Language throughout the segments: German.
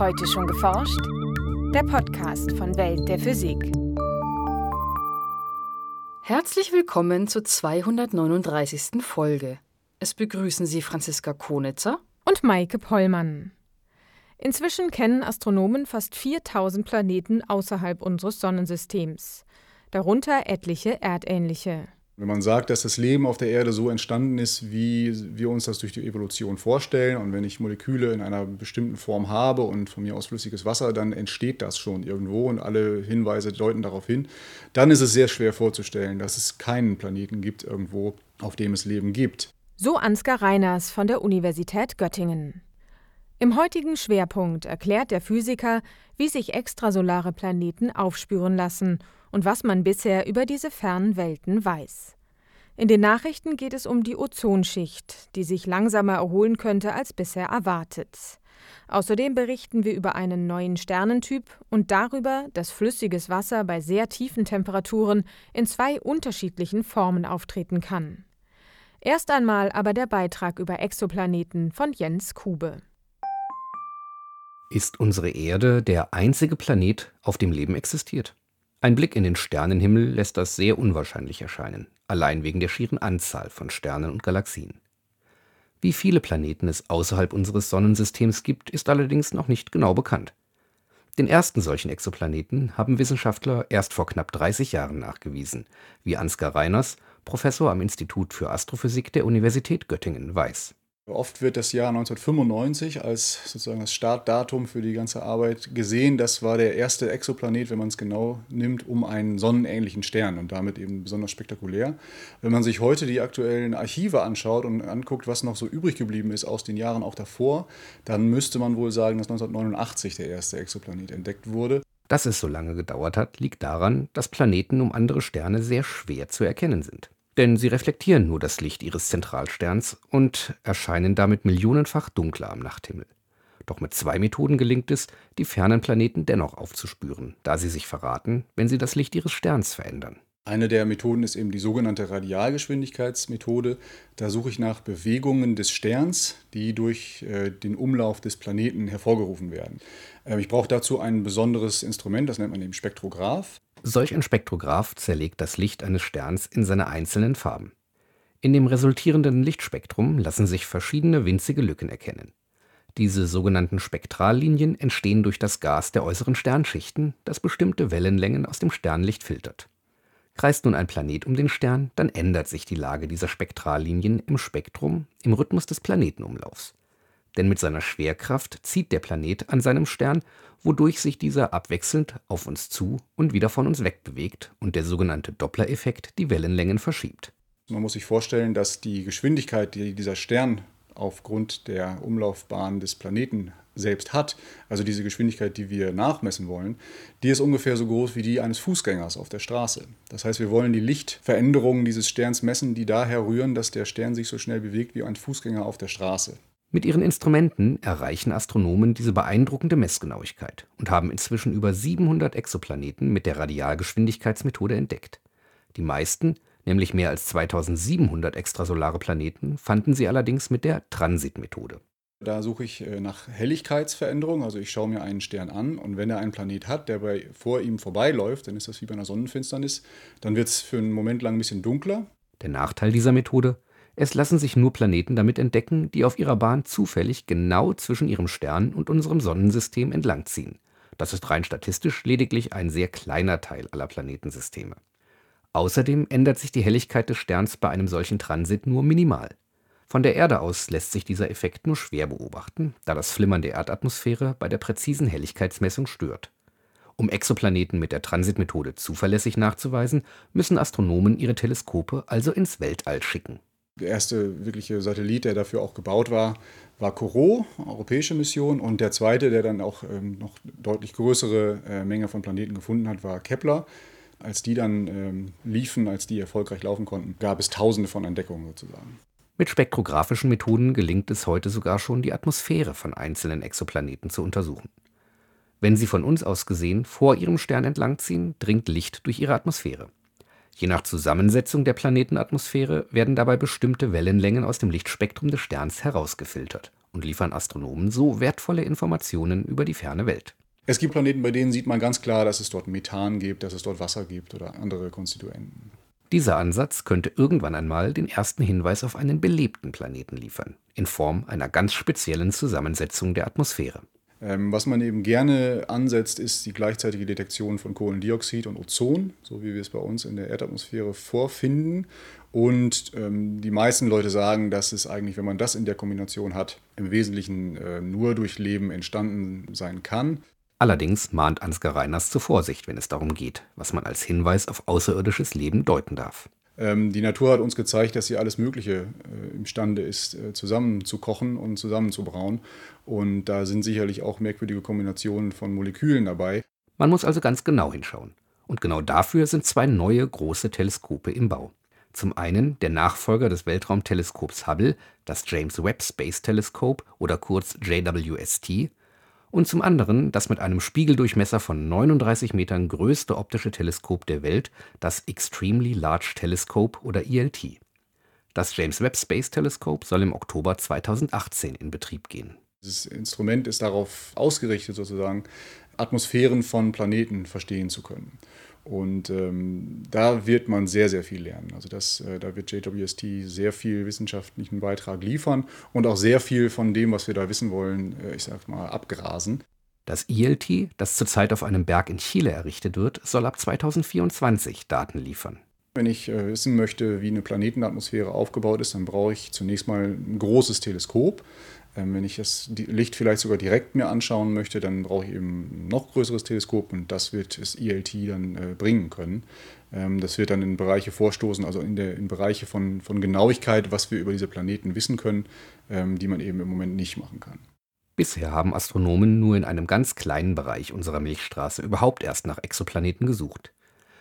Heute schon geforscht? Der Podcast von Welt der Physik. Herzlich willkommen zur 239. Folge. Es begrüßen Sie Franziska Konitzer und Maike Pollmann. Inzwischen kennen Astronomen fast 4000 Planeten außerhalb unseres Sonnensystems, darunter etliche erdähnliche. Wenn man sagt, dass das Leben auf der Erde so entstanden ist, wie wir uns das durch die Evolution vorstellen, und wenn ich Moleküle in einer bestimmten Form habe und von mir aus flüssiges Wasser, dann entsteht das schon irgendwo und alle Hinweise deuten darauf hin, dann ist es sehr schwer vorzustellen, dass es keinen Planeten gibt irgendwo, auf dem es Leben gibt. So Ansgar Reiners von der Universität Göttingen. Im heutigen Schwerpunkt erklärt der Physiker, wie sich extrasolare Planeten aufspüren lassen und was man bisher über diese fernen Welten weiß. In den Nachrichten geht es um die Ozonschicht, die sich langsamer erholen könnte als bisher erwartet. Außerdem berichten wir über einen neuen Sternentyp und darüber, dass flüssiges Wasser bei sehr tiefen Temperaturen in zwei unterschiedlichen Formen auftreten kann. Erst einmal aber der Beitrag über Exoplaneten von Jens Kube. Ist unsere Erde der einzige Planet, auf dem Leben existiert? Ein Blick in den Sternenhimmel lässt das sehr unwahrscheinlich erscheinen, allein wegen der schieren Anzahl von Sternen und Galaxien. Wie viele Planeten es außerhalb unseres Sonnensystems gibt, ist allerdings noch nicht genau bekannt. Den ersten solchen Exoplaneten haben Wissenschaftler erst vor knapp 30 Jahren nachgewiesen, wie Ansgar Reiners, Professor am Institut für Astrophysik der Universität Göttingen, weiß Oft wird das Jahr 1995 als sozusagen das Startdatum für die ganze Arbeit gesehen. Das war der erste Exoplanet, wenn man es genau nimmt, um einen sonnenähnlichen Stern und damit eben besonders spektakulär. Wenn man sich heute die aktuellen Archive anschaut und anguckt, was noch so übrig geblieben ist aus den Jahren auch davor, dann müsste man wohl sagen, dass 1989 der erste Exoplanet entdeckt wurde. Dass es so lange gedauert hat, liegt daran, dass Planeten um andere Sterne sehr schwer zu erkennen sind denn sie reflektieren nur das Licht ihres Zentralsterns und erscheinen damit millionenfach dunkler am Nachthimmel. Doch mit zwei Methoden gelingt es, die fernen Planeten dennoch aufzuspüren, da sie sich verraten, wenn sie das Licht ihres Sterns verändern. Eine der Methoden ist eben die sogenannte Radialgeschwindigkeitsmethode. Da suche ich nach Bewegungen des Sterns, die durch äh, den Umlauf des Planeten hervorgerufen werden. Äh, ich brauche dazu ein besonderes Instrument, das nennt man eben Spektrograph. Solch ein Spektrograph zerlegt das Licht eines Sterns in seine einzelnen Farben. In dem resultierenden Lichtspektrum lassen sich verschiedene winzige Lücken erkennen. Diese sogenannten Spektrallinien entstehen durch das Gas der äußeren Sternschichten, das bestimmte Wellenlängen aus dem Sternlicht filtert. Kreist nun ein Planet um den Stern, dann ändert sich die Lage dieser Spektrallinien im Spektrum im Rhythmus des Planetenumlaufs denn mit seiner Schwerkraft zieht der Planet an seinem Stern, wodurch sich dieser abwechselnd auf uns zu und wieder von uns wegbewegt und der sogenannte Doppler-Effekt die Wellenlängen verschiebt. Man muss sich vorstellen, dass die Geschwindigkeit, die dieser Stern aufgrund der Umlaufbahn des Planeten selbst hat, also diese Geschwindigkeit, die wir nachmessen wollen, die ist ungefähr so groß wie die eines Fußgängers auf der Straße. Das heißt, wir wollen die Lichtveränderungen dieses Sterns messen, die daher rühren, dass der Stern sich so schnell bewegt wie ein Fußgänger auf der Straße. Mit ihren Instrumenten erreichen Astronomen diese beeindruckende Messgenauigkeit und haben inzwischen über 700 Exoplaneten mit der Radialgeschwindigkeitsmethode entdeckt. Die meisten, nämlich mehr als 2700 extrasolare Planeten, fanden sie allerdings mit der Transitmethode. Da suche ich äh, nach Helligkeitsveränderung, also ich schaue mir einen Stern an und wenn er einen Planet hat, der bei, vor ihm vorbeiläuft, dann ist das wie bei einer Sonnenfinsternis, dann wird es für einen Moment lang ein bisschen dunkler. Der Nachteil dieser Methode, es lassen sich nur Planeten damit entdecken, die auf ihrer Bahn zufällig genau zwischen ihrem Stern und unserem Sonnensystem entlangziehen. Das ist rein statistisch lediglich ein sehr kleiner Teil aller Planetensysteme. Außerdem ändert sich die Helligkeit des Sterns bei einem solchen Transit nur minimal. Von der Erde aus lässt sich dieser Effekt nur schwer beobachten, da das Flimmern der Erdatmosphäre bei der präzisen Helligkeitsmessung stört. Um Exoplaneten mit der Transitmethode zuverlässig nachzuweisen, müssen Astronomen ihre Teleskope also ins Weltall schicken der erste wirkliche Satellit, der dafür auch gebaut war, war Corot, europäische Mission. Und der zweite, der dann auch ähm, noch deutlich größere äh, Menge von Planeten gefunden hat, war Kepler. Als die dann ähm, liefen, als die erfolgreich laufen konnten, gab es tausende von Entdeckungen sozusagen. Mit spektrographischen Methoden gelingt es heute sogar schon, die Atmosphäre von einzelnen Exoplaneten zu untersuchen. Wenn sie von uns aus gesehen vor ihrem Stern entlangziehen, dringt Licht durch ihre Atmosphäre. Je nach Zusammensetzung der Planetenatmosphäre werden dabei bestimmte Wellenlängen aus dem Lichtspektrum des Sterns herausgefiltert und liefern Astronomen so wertvolle Informationen über die ferne Welt. Es gibt Planeten, bei denen sieht man ganz klar, dass es dort Methan gibt, dass es dort Wasser gibt oder andere Konstituenten. Dieser Ansatz könnte irgendwann einmal den ersten Hinweis auf einen belebten Planeten liefern, in Form einer ganz speziellen Zusammensetzung der Atmosphäre. Ähm, was man eben gerne ansetzt, ist die gleichzeitige Detektion von Kohlendioxid und Ozon, so wie wir es bei uns in der Erdatmosphäre vorfinden. Und ähm, die meisten Leute sagen, dass es eigentlich, wenn man das in der Kombination hat, im Wesentlichen äh, nur durch Leben entstanden sein kann. Allerdings mahnt Ansgar Reiners zur Vorsicht, wenn es darum geht, was man als Hinweis auf außerirdisches Leben deuten darf. Ähm, die Natur hat uns gezeigt, dass sie alles Mögliche äh, imstande ist, äh, zusammenzukochen und zusammenzubrauen. Und da sind sicherlich auch merkwürdige Kombinationen von Molekülen dabei. Man muss also ganz genau hinschauen. Und genau dafür sind zwei neue große Teleskope im Bau. Zum einen der Nachfolger des Weltraumteleskops Hubble, das James Webb Space Telescope oder kurz JWST, und zum anderen das mit einem Spiegeldurchmesser von 39 Metern größte optische Teleskop der Welt, das Extremely Large Telescope oder ELT. Das James Webb Space Telescope soll im Oktober 2018 in Betrieb gehen. Dieses Instrument ist darauf ausgerichtet, sozusagen Atmosphären von Planeten verstehen zu können. Und ähm, da wird man sehr, sehr viel lernen. Also das, äh, da wird JWST sehr viel wissenschaftlichen Beitrag liefern und auch sehr viel von dem, was wir da wissen wollen, äh, ich sag mal, abgrasen. Das ELT, das zurzeit auf einem Berg in Chile errichtet wird, soll ab 2024 Daten liefern. Wenn ich äh, wissen möchte, wie eine Planetenatmosphäre aufgebaut ist, dann brauche ich zunächst mal ein großes Teleskop. Ähm, wenn ich das Licht vielleicht sogar direkt mir anschauen möchte, dann brauche ich eben ein noch größeres Teleskop und das wird das ELT dann äh, bringen können. Ähm, das wird dann in Bereiche vorstoßen, also in, der, in Bereiche von, von Genauigkeit, was wir über diese Planeten wissen können, ähm, die man eben im Moment nicht machen kann. Bisher haben Astronomen nur in einem ganz kleinen Bereich unserer Milchstraße überhaupt erst nach Exoplaneten gesucht.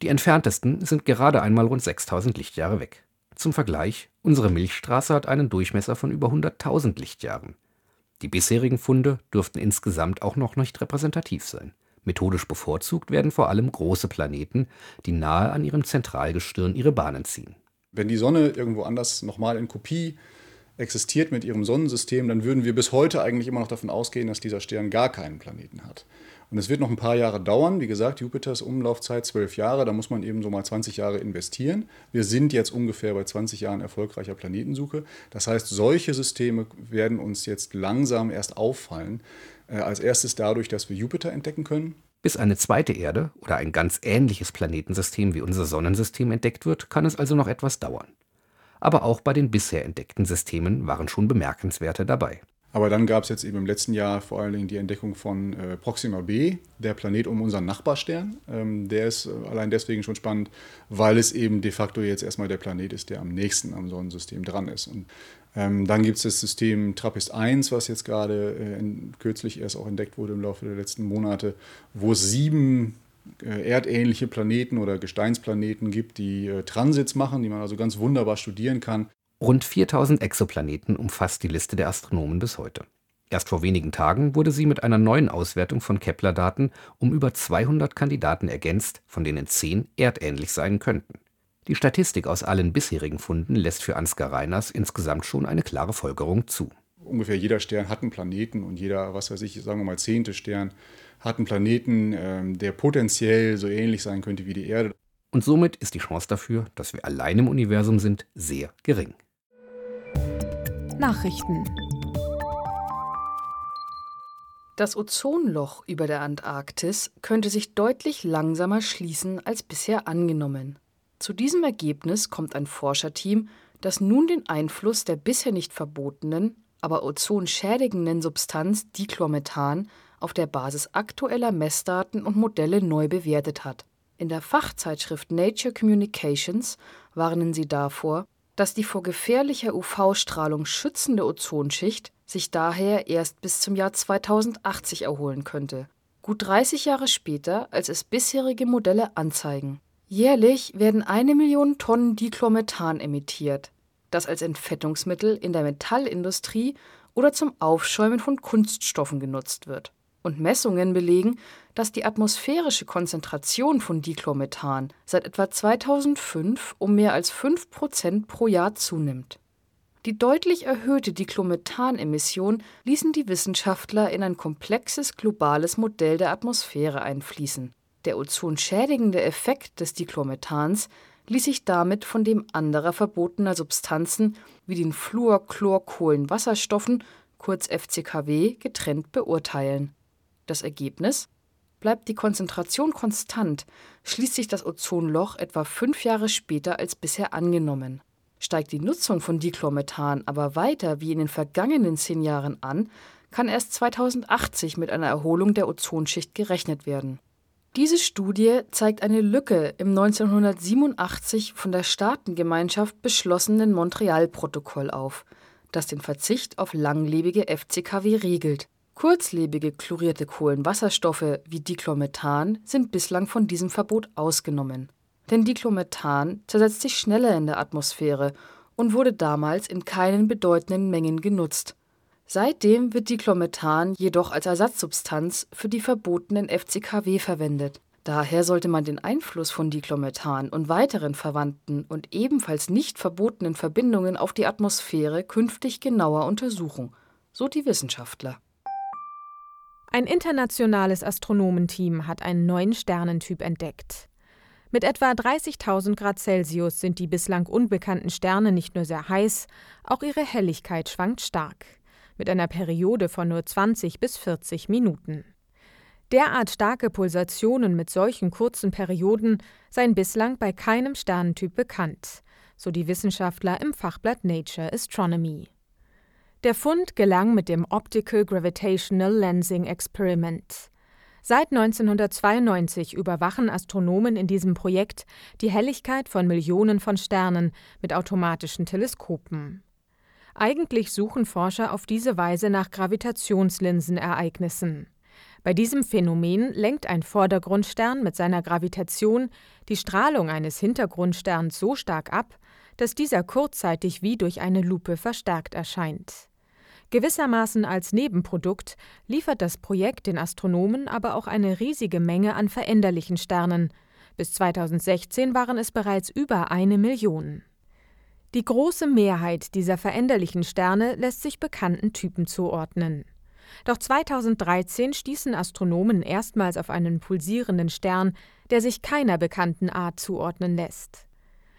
Die entferntesten sind gerade einmal rund 6000 Lichtjahre weg. Zum Vergleich, unsere Milchstraße hat einen Durchmesser von über 100.000 Lichtjahren. Die bisherigen Funde dürften insgesamt auch noch nicht repräsentativ sein. Methodisch bevorzugt werden vor allem große Planeten, die nahe an ihrem Zentralgestirn ihre Bahnen ziehen. Wenn die Sonne irgendwo anders nochmal in Kopie existiert mit ihrem Sonnensystem, dann würden wir bis heute eigentlich immer noch davon ausgehen, dass dieser Stern gar keinen Planeten hat. Und es wird noch ein paar Jahre dauern. Wie gesagt, Jupiters Umlaufzeit zwölf Jahre, da muss man eben so mal 20 Jahre investieren. Wir sind jetzt ungefähr bei 20 Jahren erfolgreicher Planetensuche. Das heißt, solche Systeme werden uns jetzt langsam erst auffallen. Äh, als erstes dadurch, dass wir Jupiter entdecken können. Bis eine zweite Erde oder ein ganz ähnliches Planetensystem wie unser Sonnensystem entdeckt wird, kann es also noch etwas dauern. Aber auch bei den bisher entdeckten Systemen waren schon bemerkenswerte dabei. Aber dann gab es jetzt eben im letzten Jahr vor allen Dingen die Entdeckung von äh, Proxima b, der Planet um unseren Nachbarstern. Ähm, der ist äh, allein deswegen schon spannend, weil es eben de facto jetzt erstmal der Planet ist, der am nächsten am Sonnensystem dran ist. Und ähm, dann gibt es das System TRAPPIST 1, was jetzt gerade äh, kürzlich erst auch entdeckt wurde im Laufe der letzten Monate, wo es sieben äh, erdähnliche Planeten oder Gesteinsplaneten gibt, die äh, Transits machen, die man also ganz wunderbar studieren kann. Rund 4000 Exoplaneten umfasst die Liste der Astronomen bis heute. Erst vor wenigen Tagen wurde sie mit einer neuen Auswertung von Kepler-Daten um über 200 Kandidaten ergänzt, von denen 10 erdähnlich sein könnten. Die Statistik aus allen bisherigen Funden lässt für Ansgar Reiners insgesamt schon eine klare Folgerung zu. Ungefähr jeder Stern hat einen Planeten und jeder, was weiß ich, sagen wir mal zehnte Stern hat einen Planeten, ähm, der potenziell so ähnlich sein könnte wie die Erde. Und somit ist die Chance dafür, dass wir allein im Universum sind, sehr gering. Nachrichten. Das Ozonloch über der Antarktis könnte sich deutlich langsamer schließen als bisher angenommen. Zu diesem Ergebnis kommt ein Forscherteam, das nun den Einfluss der bisher nicht verbotenen, aber ozonschädigenden Substanz Dichlormethan auf der Basis aktueller Messdaten und Modelle neu bewertet hat. In der Fachzeitschrift Nature Communications warnen sie davor, dass die vor gefährlicher UV-Strahlung schützende Ozonschicht sich daher erst bis zum Jahr 2080 erholen könnte, gut 30 Jahre später, als es bisherige Modelle anzeigen. Jährlich werden eine Million Tonnen Dichlormethan emittiert, das als Entfettungsmittel in der Metallindustrie oder zum Aufschäumen von Kunststoffen genutzt wird und Messungen belegen, dass die atmosphärische Konzentration von Dichlormethan seit etwa 2005 um mehr als 5 Prozent pro Jahr zunimmt. Die deutlich erhöhte Diclomethanemission ließen die Wissenschaftler in ein komplexes globales Modell der Atmosphäre einfließen. Der ozonschädigende Effekt des Diclomethans ließ sich damit von dem anderer verbotener Substanzen wie den Fluorchlorkohlenwasserstoffen kurz FCKW getrennt beurteilen. Das Ergebnis Bleibt die Konzentration konstant, schließt sich das Ozonloch etwa fünf Jahre später als bisher angenommen. Steigt die Nutzung von Dichlormethan aber weiter wie in den vergangenen zehn Jahren an, kann erst 2080 mit einer Erholung der Ozonschicht gerechnet werden. Diese Studie zeigt eine Lücke im 1987 von der Staatengemeinschaft beschlossenen Montreal-Protokoll auf, das den Verzicht auf langlebige FCKW regelt. Kurzlebige chlorierte Kohlenwasserstoffe wie Dichlormethan sind bislang von diesem Verbot ausgenommen. Denn Dichlormethan zersetzt sich schneller in der Atmosphäre und wurde damals in keinen bedeutenden Mengen genutzt. Seitdem wird Dichlormethan jedoch als Ersatzsubstanz für die verbotenen FCKW verwendet. Daher sollte man den Einfluss von Dichlormethan und weiteren verwandten und ebenfalls nicht verbotenen Verbindungen auf die Atmosphäre künftig genauer untersuchen, so die Wissenschaftler. Ein internationales Astronomenteam hat einen neuen Sternentyp entdeckt. Mit etwa 30.000 Grad Celsius sind die bislang unbekannten Sterne nicht nur sehr heiß, auch ihre Helligkeit schwankt stark, mit einer Periode von nur 20 bis 40 Minuten. Derart starke Pulsationen mit solchen kurzen Perioden seien bislang bei keinem Sternentyp bekannt, so die Wissenschaftler im Fachblatt Nature Astronomy. Der Fund gelang mit dem Optical Gravitational Lensing Experiment. Seit 1992 überwachen Astronomen in diesem Projekt die Helligkeit von Millionen von Sternen mit automatischen Teleskopen. Eigentlich suchen Forscher auf diese Weise nach Gravitationslinsenereignissen. Bei diesem Phänomen lenkt ein Vordergrundstern mit seiner Gravitation die Strahlung eines Hintergrundsterns so stark ab, dass dieser kurzzeitig wie durch eine Lupe verstärkt erscheint. Gewissermaßen als Nebenprodukt liefert das Projekt den Astronomen aber auch eine riesige Menge an veränderlichen Sternen. Bis 2016 waren es bereits über eine Million. Die große Mehrheit dieser veränderlichen Sterne lässt sich bekannten Typen zuordnen. Doch 2013 stießen Astronomen erstmals auf einen pulsierenden Stern, der sich keiner bekannten Art zuordnen lässt.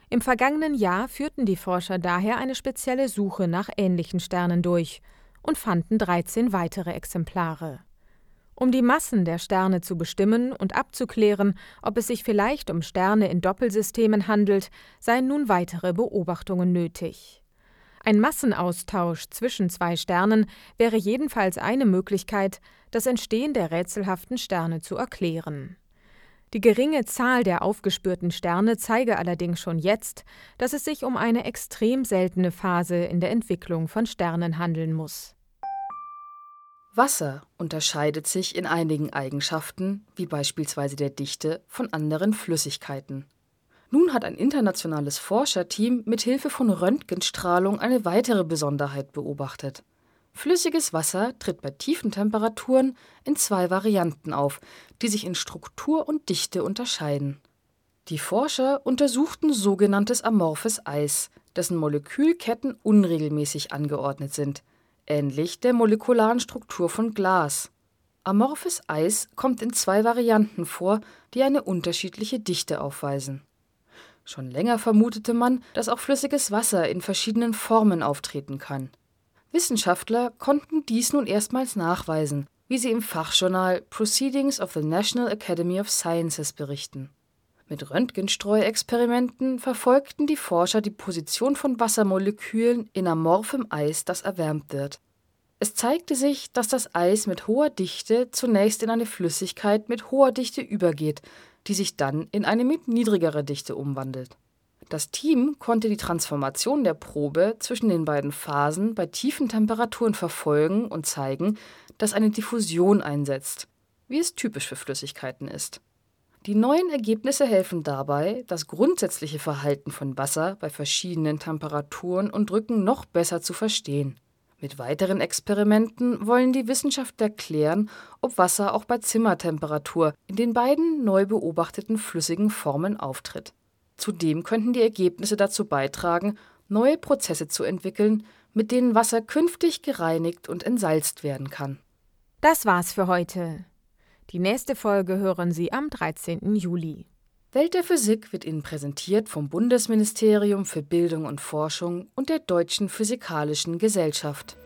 Im vergangenen Jahr führten die Forscher daher eine spezielle Suche nach ähnlichen Sternen durch und fanden 13 weitere Exemplare. Um die Massen der Sterne zu bestimmen und abzuklären, ob es sich vielleicht um Sterne in Doppelsystemen handelt, seien nun weitere Beobachtungen nötig. Ein Massenaustausch zwischen zwei Sternen wäre jedenfalls eine Möglichkeit, das Entstehen der rätselhaften Sterne zu erklären. Die geringe Zahl der aufgespürten Sterne zeige allerdings schon jetzt, dass es sich um eine extrem seltene Phase in der Entwicklung von Sternen handeln muss. Wasser unterscheidet sich in einigen Eigenschaften, wie beispielsweise der Dichte, von anderen Flüssigkeiten. Nun hat ein internationales Forscherteam mit Hilfe von Röntgenstrahlung eine weitere Besonderheit beobachtet. Flüssiges Wasser tritt bei tiefen Temperaturen in zwei Varianten auf, die sich in Struktur und Dichte unterscheiden. Die Forscher untersuchten sogenanntes amorphes Eis, dessen Molekülketten unregelmäßig angeordnet sind, ähnlich der molekularen Struktur von Glas. Amorphes Eis kommt in zwei Varianten vor, die eine unterschiedliche Dichte aufweisen. Schon länger vermutete man, dass auch flüssiges Wasser in verschiedenen Formen auftreten kann. Wissenschaftler konnten dies nun erstmals nachweisen, wie sie im Fachjournal Proceedings of the National Academy of Sciences berichten. Mit Röntgenstreuexperimenten verfolgten die Forscher die Position von Wassermolekülen in amorphem Eis, das erwärmt wird. Es zeigte sich, dass das Eis mit hoher Dichte zunächst in eine Flüssigkeit mit hoher Dichte übergeht, die sich dann in eine mit niedrigerer Dichte umwandelt das Team konnte die Transformation der Probe zwischen den beiden Phasen bei tiefen Temperaturen verfolgen und zeigen, dass eine Diffusion einsetzt, wie es typisch für Flüssigkeiten ist. Die neuen Ergebnisse helfen dabei, das grundsätzliche Verhalten von Wasser bei verschiedenen Temperaturen und Drücken noch besser zu verstehen. Mit weiteren Experimenten wollen die Wissenschaftler klären, ob Wasser auch bei Zimmertemperatur in den beiden neu beobachteten flüssigen Formen auftritt. Zudem könnten die Ergebnisse dazu beitragen, neue Prozesse zu entwickeln, mit denen Wasser künftig gereinigt und entsalzt werden kann. Das war's für heute. Die nächste Folge hören Sie am 13. Juli. Welt der Physik wird Ihnen präsentiert vom Bundesministerium für Bildung und Forschung und der Deutschen Physikalischen Gesellschaft.